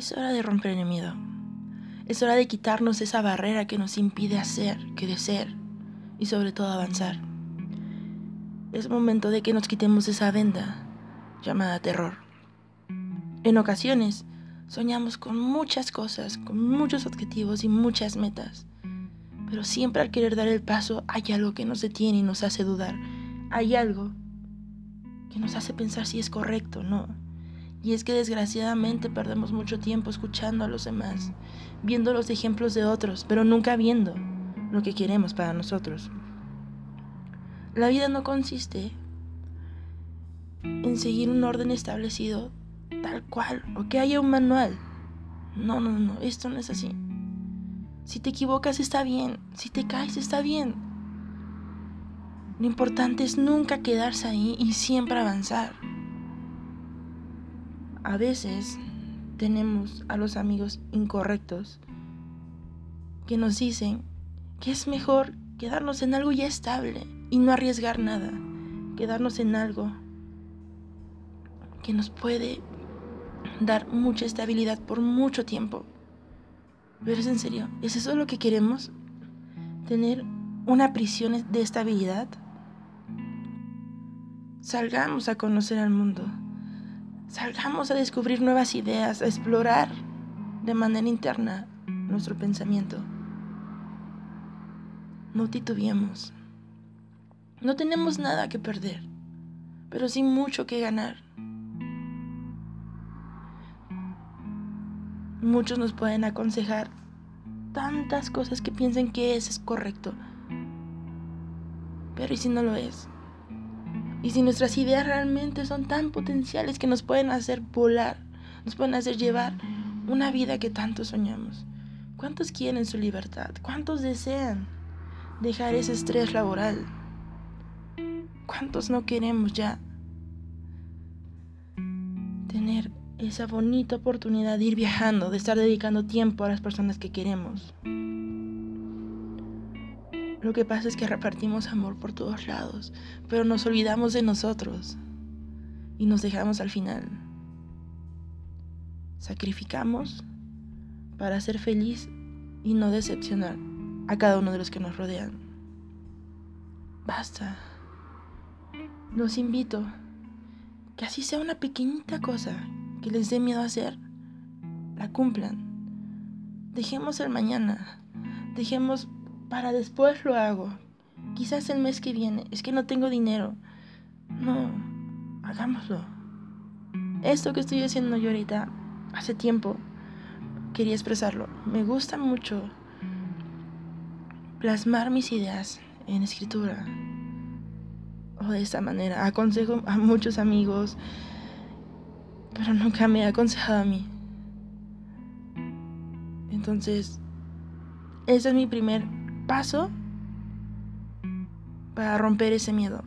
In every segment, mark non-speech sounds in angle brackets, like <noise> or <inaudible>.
Es hora de romper el miedo. Es hora de quitarnos esa barrera que nos impide hacer, crecer y sobre todo avanzar. Es momento de que nos quitemos esa venda llamada terror. En ocasiones soñamos con muchas cosas, con muchos objetivos y muchas metas. Pero siempre al querer dar el paso hay algo que nos detiene y nos hace dudar. Hay algo que nos hace pensar si es correcto o no. Y es que desgraciadamente perdemos mucho tiempo escuchando a los demás, viendo los ejemplos de otros, pero nunca viendo lo que queremos para nosotros. La vida no consiste en seguir un orden establecido tal cual o que haya un manual. No, no, no, esto no es así. Si te equivocas está bien, si te caes está bien. Lo importante es nunca quedarse ahí y siempre avanzar a veces tenemos a los amigos incorrectos que nos dicen que es mejor quedarnos en algo ya estable y no arriesgar nada, quedarnos en algo que nos puede dar mucha estabilidad por mucho tiempo. Pero es en serio, ¿es eso lo que queremos? ¿Tener una prisión de estabilidad? Salgamos a conocer al mundo. Salgamos a descubrir nuevas ideas, a explorar de manera interna nuestro pensamiento. No titubeemos. No tenemos nada que perder, pero sí mucho que ganar. Muchos nos pueden aconsejar tantas cosas que piensen que eso es correcto. Pero ¿y si no lo es? Y si nuestras ideas realmente son tan potenciales que nos pueden hacer volar, nos pueden hacer llevar una vida que tanto soñamos. ¿Cuántos quieren su libertad? ¿Cuántos desean dejar ese estrés laboral? ¿Cuántos no queremos ya tener esa bonita oportunidad de ir viajando, de estar dedicando tiempo a las personas que queremos? Lo que pasa es que repartimos amor por todos lados, pero nos olvidamos de nosotros y nos dejamos al final. Sacrificamos para ser feliz y no decepcionar a cada uno de los que nos rodean. Basta. Los invito que así sea una pequeñita cosa que les dé miedo hacer, la cumplan. Dejemos el mañana. Dejemos para después lo hago. Quizás el mes que viene. Es que no tengo dinero. No, hagámoslo. Esto que estoy haciendo yo ahorita, hace tiempo, quería expresarlo. Me gusta mucho plasmar mis ideas en escritura. O de esta manera. Aconsejo a muchos amigos, pero nunca me he aconsejado a mí. Entonces, ese es mi primer paso para romper ese miedo.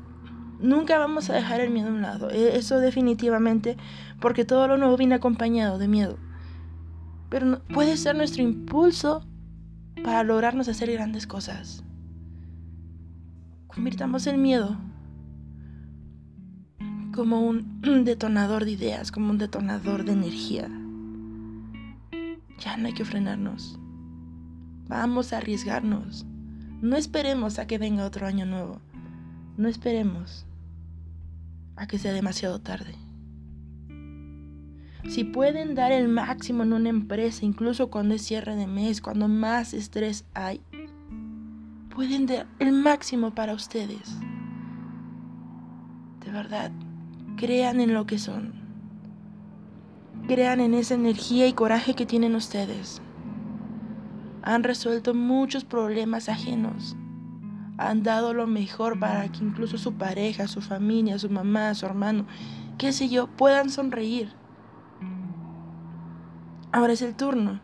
Nunca vamos a dejar el miedo a un lado. E, eso definitivamente, porque todo lo nuevo viene acompañado de miedo. Pero puede ser nuestro impulso para lograrnos hacer grandes cosas. Convirtamos el miedo como un <clears throat> detonador de ideas, como un detonador de energía. Ya no hay que frenarnos. Vamos a arriesgarnos. No esperemos a que venga otro año nuevo. No esperemos a que sea demasiado tarde. Si pueden dar el máximo en una empresa, incluso cuando es cierre de mes, cuando más estrés hay, pueden dar el máximo para ustedes. De verdad, crean en lo que son. Crean en esa energía y coraje que tienen ustedes han resuelto muchos problemas ajenos. Han dado lo mejor para que incluso su pareja, su familia, su mamá, su hermano, qué sé yo, puedan sonreír. Ahora es el turno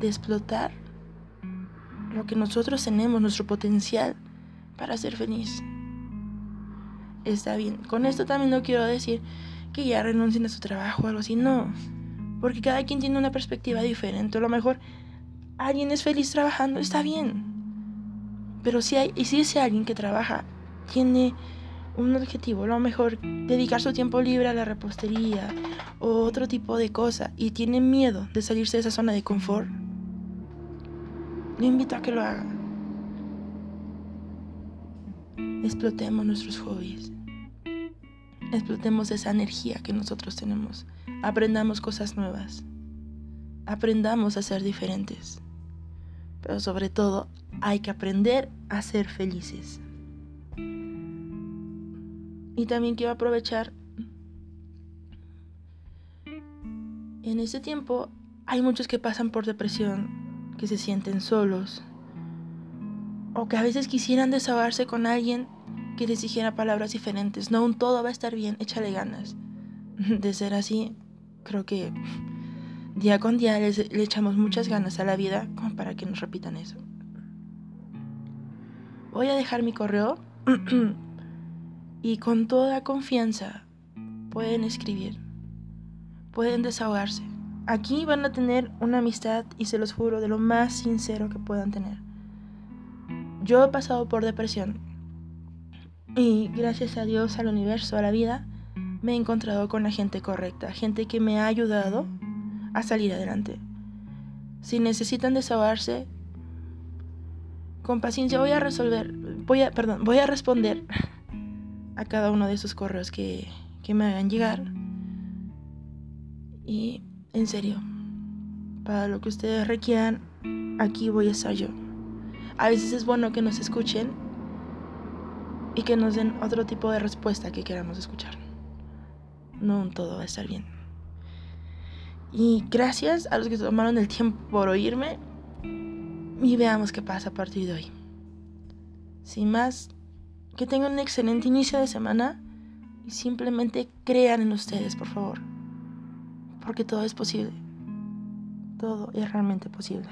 de explotar lo que nosotros tenemos, nuestro potencial para ser feliz. Está bien. Con esto también no quiero decir que ya renuncien a su trabajo o algo así. No. Porque cada quien tiene una perspectiva diferente. A lo mejor alguien es feliz trabajando, está bien. Pero si hay, y si ese alguien que trabaja tiene un objetivo, a lo mejor dedicar su tiempo libre a la repostería o otro tipo de cosa y tiene miedo de salirse de esa zona de confort, le invito a que lo haga. Explotemos nuestros hobbies. Explotemos esa energía que nosotros tenemos. Aprendamos cosas nuevas. Aprendamos a ser diferentes. Pero sobre todo, hay que aprender a ser felices. Y también quiero aprovechar. En este tiempo hay muchos que pasan por depresión, que se sienten solos, o que a veces quisieran desahogarse con alguien que les dijera palabras diferentes. No, un todo va a estar bien, échale ganas. <laughs> De ser así, creo que día con día le echamos muchas ganas a la vida como para que nos repitan eso. Voy a dejar mi correo <clears throat> y con toda confianza pueden escribir, pueden desahogarse. Aquí van a tener una amistad y se los juro de lo más sincero que puedan tener. Yo he pasado por depresión y gracias a Dios, al universo, a la vida, me he encontrado con la gente correcta, gente que me ha ayudado a salir adelante. Si necesitan desahogarse, con paciencia voy a resolver, voy a, perdón, voy a responder a cada uno de esos correos que, que me hagan llegar. Y en serio, para lo que ustedes requieran, aquí voy a estar yo. A veces es bueno que nos escuchen y que nos den otro tipo de respuesta que queramos escuchar. No todo va a estar bien. Y gracias a los que tomaron el tiempo por oírme y veamos qué pasa a partir de hoy. Sin más, que tengan un excelente inicio de semana y simplemente crean en ustedes, por favor. Porque todo es posible. Todo es realmente posible.